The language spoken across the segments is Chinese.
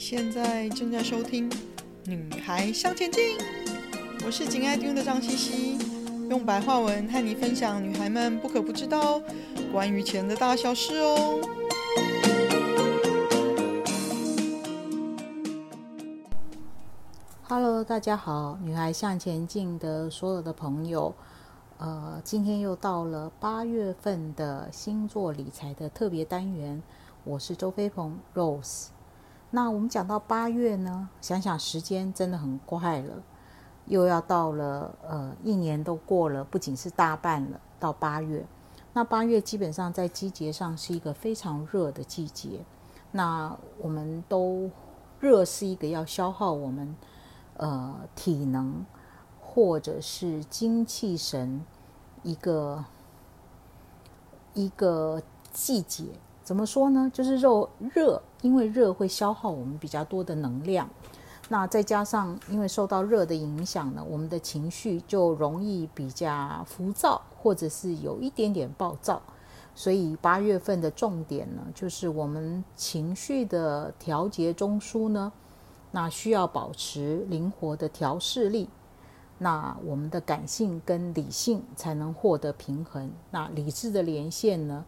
现在正在收听《女孩向前进》，我是紧爱听的张茜茜，用白话文和你分享女孩们不可不知道关于钱的大小事哦。Hello，大家好，《女孩向前进》的所有的朋友，呃，今天又到了八月份的星座理财的特别单元，我是周飞鹏 Rose。那我们讲到八月呢，想想时间真的很快了，又要到了呃，一年都过了，不仅是大半了，到八月。那八月基本上在季节上是一个非常热的季节。那我们都热是一个要消耗我们呃体能或者是精气神一个一个季节。怎么说呢？就是肉热，因为热会消耗我们比较多的能量。那再加上因为受到热的影响呢，我们的情绪就容易比较浮躁，或者是有一点点暴躁。所以八月份的重点呢，就是我们情绪的调节中枢呢，那需要保持灵活的调适力。那我们的感性跟理性才能获得平衡。那理智的连线呢，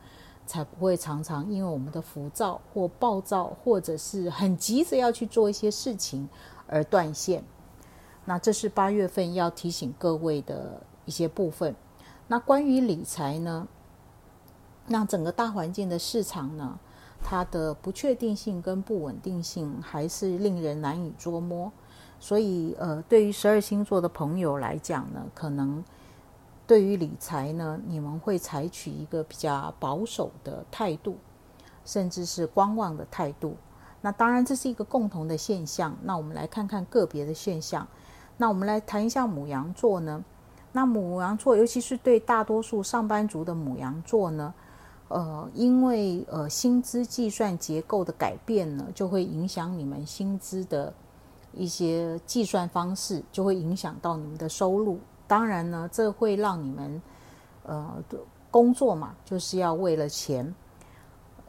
才不会常常因为我们的浮躁或暴躁，或者是很急着要去做一些事情而断线。那这是八月份要提醒各位的一些部分。那关于理财呢，那整个大环境的市场呢，它的不确定性跟不稳定性还是令人难以捉摸。所以，呃，对于十二星座的朋友来讲呢，可能。对于理财呢，你们会采取一个比较保守的态度，甚至是观望的态度。那当然这是一个共同的现象。那我们来看看个别的现象。那我们来谈一下母羊座呢。那母羊座，尤其是对大多数上班族的母羊座呢，呃，因为呃薪资计算结构的改变呢，就会影响你们薪资的一些计算方式，就会影响到你们的收入。当然呢，这会让你们，呃，工作嘛，就是要为了钱，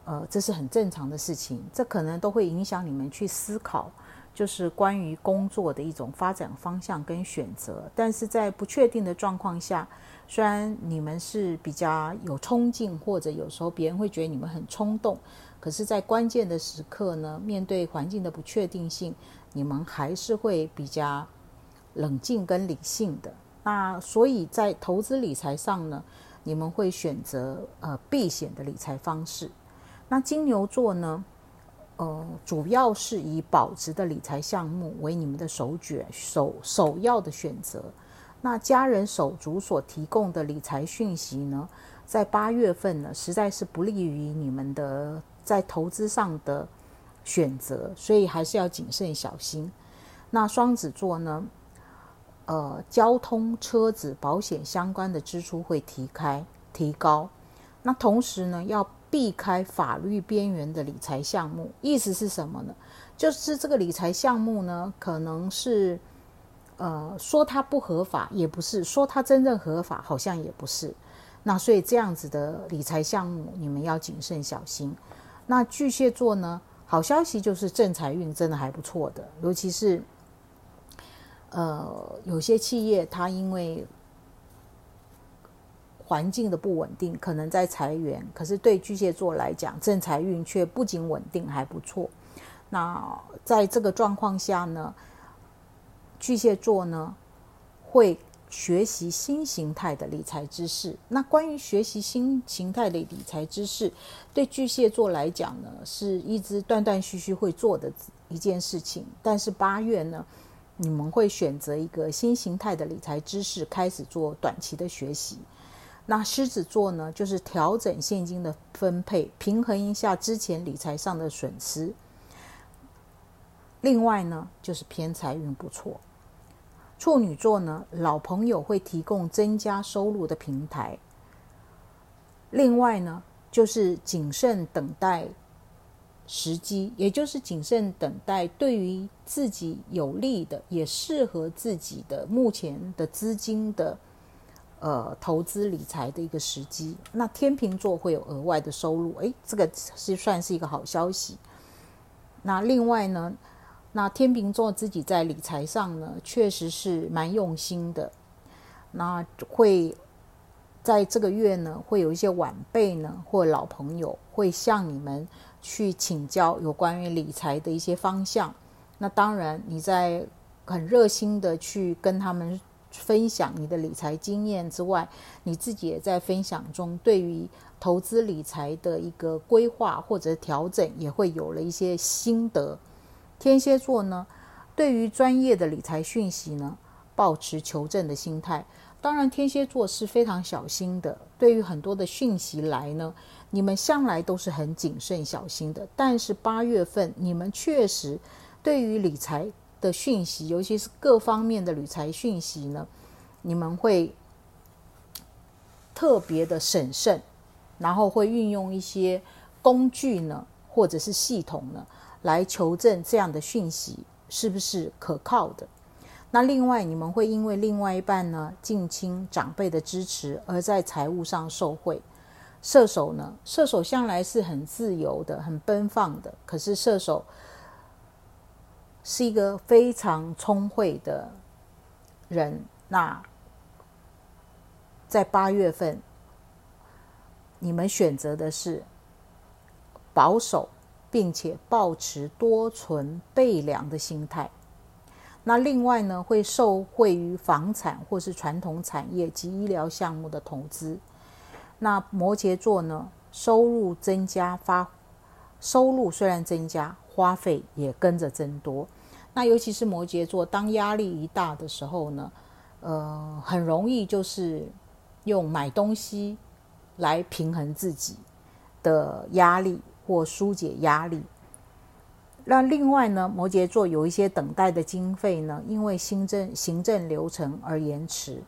呃，这是很正常的事情。这可能都会影响你们去思考，就是关于工作的一种发展方向跟选择。但是在不确定的状况下，虽然你们是比较有冲劲，或者有时候别人会觉得你们很冲动，可是，在关键的时刻呢，面对环境的不确定性，你们还是会比较冷静跟理性的。那所以在投资理财上呢，你们会选择呃避险的理财方式。那金牛座呢，呃，主要是以保值的理财项目为你们的首选首首要的选择。那家人手足所提供的理财讯息呢，在八月份呢，实在是不利于你们的在投资上的选择，所以还是要谨慎小心。那双子座呢？呃，交通、车子、保险相关的支出会提开提高。那同时呢，要避开法律边缘的理财项目。意思是什么呢？就是这个理财项目呢，可能是呃说它不合法，也不是说它真正合法，好像也不是。那所以这样子的理财项目，你们要谨慎小心。那巨蟹座呢，好消息就是正财运真的还不错的，尤其是。呃，有些企业它因为环境的不稳定，可能在裁员。可是对巨蟹座来讲，正财运却不仅稳定，还不错。那在这个状况下呢，巨蟹座呢会学习新形态的理财知识。那关于学习新形态的理财知识，对巨蟹座来讲呢，是一直断断续续会做的一件事情。但是八月呢，你们会选择一个新形态的理财知识，开始做短期的学习。那狮子座呢，就是调整现金的分配，平衡一下之前理财上的损失。另外呢，就是偏财运不错。处女座呢，老朋友会提供增加收入的平台。另外呢，就是谨慎等待。时机，也就是谨慎等待，对于自己有利的，也适合自己的目前的资金的，呃，投资理财的一个时机。那天秤座会有额外的收入，诶，这个是算是一个好消息。那另外呢，那天秤座自己在理财上呢，确实是蛮用心的。那会在这个月呢，会有一些晚辈呢，或老朋友会向你们去请教有关于理财的一些方向。那当然，你在很热心的去跟他们分享你的理财经验之外，你自己也在分享中，对于投资理财的一个规划或者调整，也会有了一些心得。天蝎座呢，对于专业的理财讯息呢，抱持求证的心态。当然，天蝎座是非常小心的。对于很多的讯息来呢，你们向来都是很谨慎小心的。但是八月份，你们确实对于理财的讯息，尤其是各方面的理财讯息呢，你们会特别的审慎，然后会运用一些工具呢，或者是系统呢。来求证这样的讯息是不是可靠的。那另外，你们会因为另外一半呢，近亲长辈的支持，而在财务上受惠。射手呢，射手向来是很自由的、很奔放的，可是射手是一个非常聪慧的人。那在八月份，你们选择的是保守。并且保持多存备粮的心态。那另外呢，会受惠于房产或是传统产业及医疗项目的投资。那摩羯座呢，收入增加，发收入虽然增加，花费也跟着增多。那尤其是摩羯座，当压力一大的时候呢，呃，很容易就是用买东西来平衡自己的压力。或疏解压力。那另外呢，摩羯座有一些等待的经费呢，因为行政行政流程而延迟。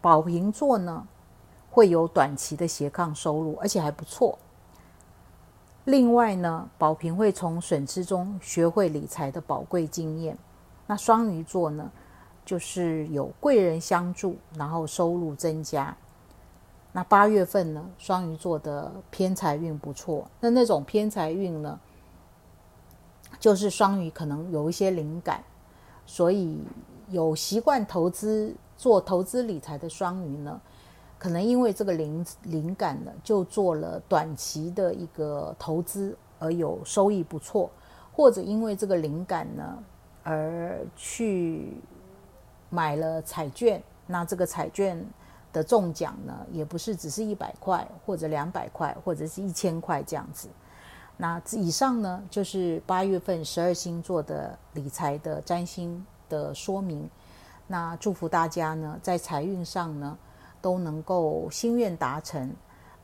宝瓶座呢，会有短期的斜杠收入，而且还不错。另外呢，宝瓶会从损失中学会理财的宝贵经验。那双鱼座呢，就是有贵人相助，然后收入增加。那八月份呢，双鱼座的偏财运不错。那那种偏财运呢，就是双鱼可能有一些灵感，所以有习惯投资、做投资理财的双鱼呢，可能因为这个灵灵感呢，就做了短期的一个投资，而有收益不错，或者因为这个灵感呢，而去买了彩券。那这个彩券。的中奖呢，也不是只是一百块或者两百块或者是一千块这样子。那以上呢，就是八月份十二星座的理财的占星的说明。那祝福大家呢，在财运上呢，都能够心愿达成。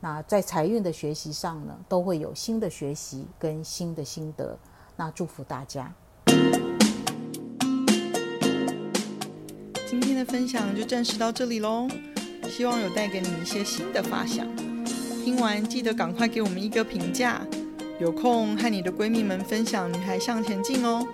那在财运的学习上呢，都会有新的学习跟新的心得。那祝福大家。今天的分享就暂时到这里喽。希望有带给你一些新的发想。听完记得赶快给我们一个评价。有空和你的闺蜜们分享《女孩向前进》哦。